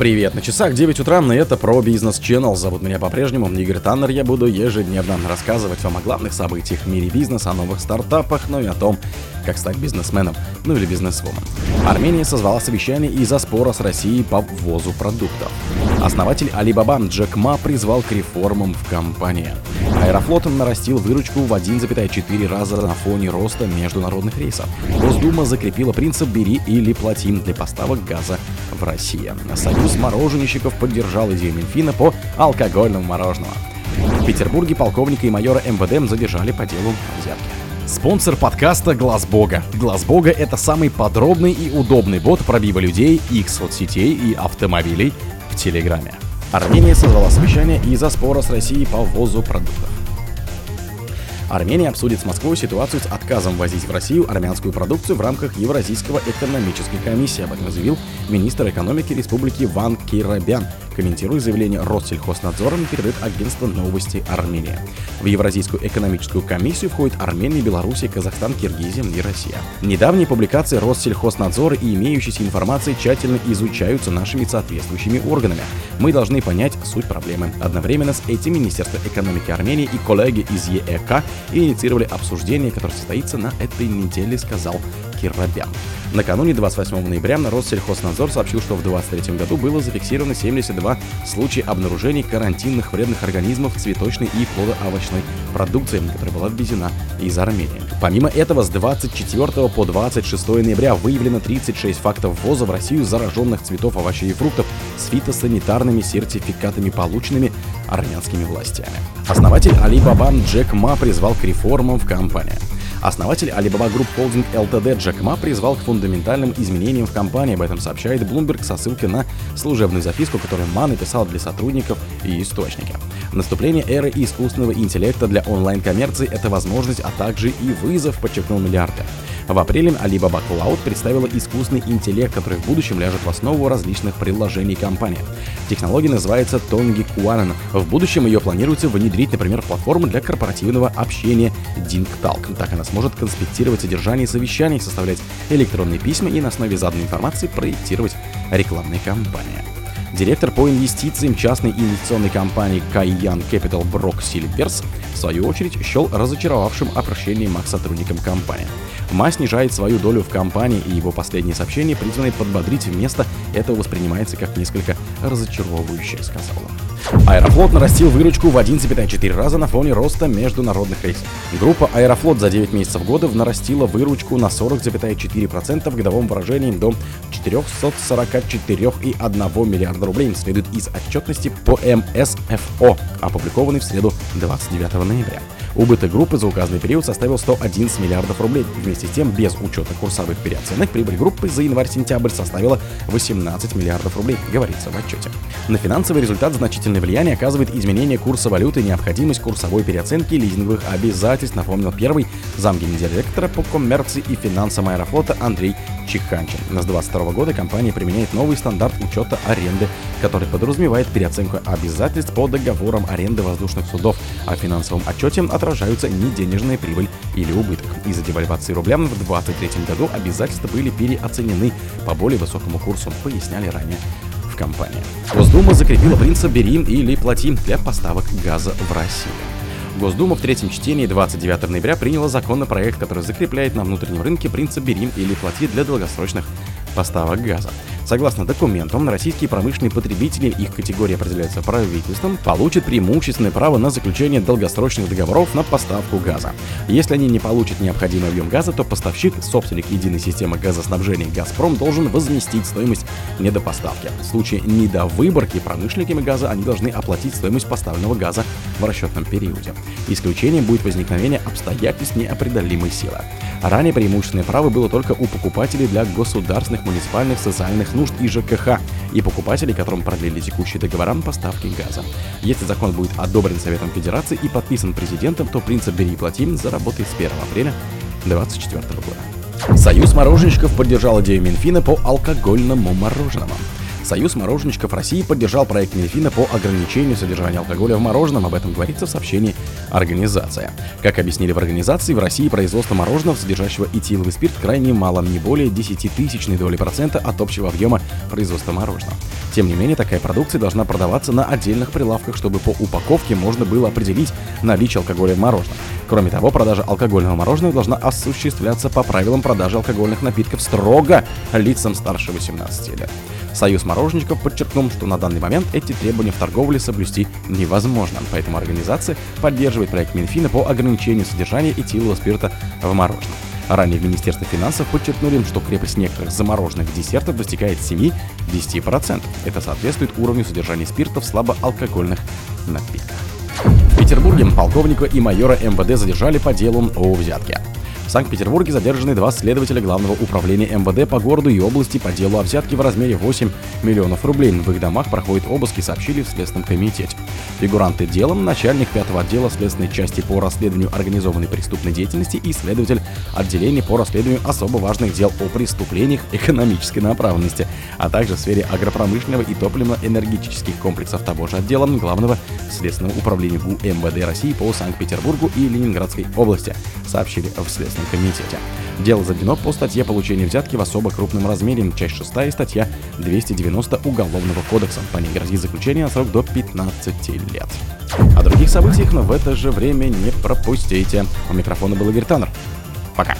Привет, на часах 9 утра, и это про бизнес Channel. Зовут меня по-прежнему Игорь Таннер. Я буду ежедневно рассказывать вам о главных событиях в мире бизнеса, о новых стартапах, ну и о том, как стать бизнесменом, ну или бизнесвумен. Армения созвала совещание из-за спора с Россией по ввозу продуктов. Основатель Alibaba Джек Ма призвал к реформам в компании. Аэрофлот нарастил выручку в 1,4 раза на фоне роста международных рейсов. Госдума закрепила принцип «бери или плати» для поставок газа в России. Союз мороженщиков поддержал идею Минфина по алкогольному мороженому. В Петербурге полковника и майора МВД задержали по делу взятки. Спонсор подкаста Глаз Бога. Глаз Бога это самый подробный и удобный бот пробива людей, их соцсетей и автомобилей в Телеграме. Армения созвала совещание из-за спора с Россией по ввозу продуктов. Армения обсудит с Москвой ситуацию с отказом возить в Россию армянскую продукцию в рамках Евразийского экономической комиссии. Об этом заявил министр экономики республики Ван Кирабян, комментируя заявление Россельхознадзора, передает агентство новости Армении. В Евразийскую экономическую комиссию входят Армения, Белоруссия, Казахстан, Киргизия и Россия. Недавние публикации Россельхознадзора и имеющейся информации тщательно изучаются нашими соответствующими органами. Мы должны понять суть проблемы. Одновременно с этим Министерство экономики Армении и коллеги из ЕЭК инициировали обсуждение, которое состоится на этой неделе, сказал Кирабян. Накануне 28 ноября Россельхознадзор сообщил, что в 2023 году было зафиксировано 72 случая обнаружений карантинных вредных организмов цветочной и плодоовощной продукции, которая была ввезена из Армении. Помимо этого, с 24 по 26 ноября выявлено 36 фактов ввоза в Россию зараженных цветов, овощей и фруктов с фитосанитарными сертификатами, полученными армянскими властями. Основатель Alibaba Джек Ма призвал к реформам в компании. Основатель Alibaba Group Holding Ltd Джек Ма призвал к фундаментальным изменениям в компании. Об этом сообщает Bloomberg со ссылкой на служебную записку, которую Ма написал для сотрудников и источники. Наступление эры искусственного интеллекта для онлайн-коммерции – это возможность, а также и вызов, подчеркнул миллиардер. В апреле Alibaba Cloud представила искусственный интеллект, который в будущем ляжет в основу различных приложений компании. Технология называется Tongi Quanon. В будущем ее планируется внедрить, например, в платформу для корпоративного общения DingTalk. Так она сможет конспектировать содержание совещаний, составлять электронные письма и на основе заданной информации проектировать рекламные кампании. Директор по инвестициям частной инвестиционной компании Кайян Capital Брок Сильверс в свою очередь счел разочаровавшим обращением к сотрудникам компании. Ма снижает свою долю в компании, и его последние сообщения призваны подбодрить вместо этого воспринимается как несколько разочаровывающее, сказал он. Аэрофлот нарастил выручку в 1,4 раза на фоне роста международных рейсов. Группа Аэрофлот за 9 месяцев года нарастила выручку на 40,4% в годовом выражении до 444,1 миллиарда рублей, следует из отчетности по МСФО, опубликованной в среду 29 ноября. Убыток группы за указанный период составил 111 миллиардов рублей. Вместе с тем, без учета курсовых переоценок, прибыль группы за январь-сентябрь составила 18 миллиардов рублей, говорится в отчете. На финансовый результат значительное влияние оказывает изменение курса валюты и необходимость курсовой переоценки лизинговых обязательств, напомнил первый замгендиректора по коммерции и финансам Аэрофлота Андрей Чиханчин. С 2022 года компания применяет новый стандарт учета аренды, который подразумевает переоценку обязательств по договорам аренды воздушных судов, а в финансовом отчете отражаются не денежная прибыль или убыток. Из-за девальвации рубля в 2023 году обязательства были переоценены по более высокому курсу, поясняли ранее в компании. Госдума закрепила принцип «бери или плати» для поставок газа в Россию. Госдума в третьем чтении 29 ноября приняла законопроект, который закрепляет на внутреннем рынке принцип «бери или плати» для долгосрочных поставок газа. Согласно документам, российские промышленные потребители, их категория определяется правительством, получат преимущественное право на заключение долгосрочных договоров на поставку газа. Если они не получат необходимый объем газа, то поставщик, собственник единой системы газоснабжения «Газпром» должен возместить стоимость недопоставки. В случае недовыборки промышленниками газа они должны оплатить стоимость поставленного газа в расчетном периоде. Исключением будет возникновение обстоятельств неопределимой силы. Ранее преимущественное право было только у покупателей для государственных, муниципальных, социальных нужд и ЖКХ, и покупателей, которым продлили текущие договора на поставки газа. Если закон будет одобрен Советом Федерации и подписан президентом, то принцип «бери и плати» заработает с 1 апреля 2024 года. Союз мороженщиков поддержал идею Минфина по алкогольному мороженому. Союз мороженщиков России поддержал проект Минфина по ограничению содержания алкоголя в мороженом. Об этом говорится в сообщении организации. Как объяснили в организации, в России производство мороженого, содержащего этиловый спирт, крайне мало, не более 10 тысячной доли процента от общего объема производства мороженого. Тем не менее, такая продукция должна продаваться на отдельных прилавках, чтобы по упаковке можно было определить наличие алкоголя в мороженом. Кроме того, продажа алкогольного мороженого должна осуществляться по правилам продажи алкогольных напитков строго лицам старше 18 лет. Союз мороженщиков подчеркнул, что на данный момент эти требования в торговле соблюсти невозможно, поэтому организация поддерживает проект Минфина по ограничению содержания этилового спирта в мороженом. Ранее в Министерстве финансов подчеркнули, что крепость некоторых замороженных десертов достигает 7-10%. Это соответствует уровню содержания спирта в слабоалкогольных напитках. В Петербурге полковника и майора МВД задержали по делу о взятке. В Санкт-Петербурге задержаны два следователя Главного управления МВД по городу и области по делу о взятке в размере 8 миллионов рублей. В их домах проходят обыски, сообщили в Следственном комитете. Фигуранты делом начальник пятого отдела следственной части по расследованию организованной преступной деятельности и следователь отделения по расследованию особо важных дел о преступлениях экономической направленности, а также в сфере агропромышленного и топливно-энергетических комплексов того же отдела Главного следственного управления ГУ МВД России по Санкт-Петербургу и Ленинградской области, сообщили в Следственном Следственном комитете. Дело заведено по статье получения взятки в особо крупном размере, часть 6 и статья 290 Уголовного кодекса. По ней грозит заключение на срок до 15 лет. О других событиях, но в это же время не пропустите. У микрофона был Игорь Таннер. Пока.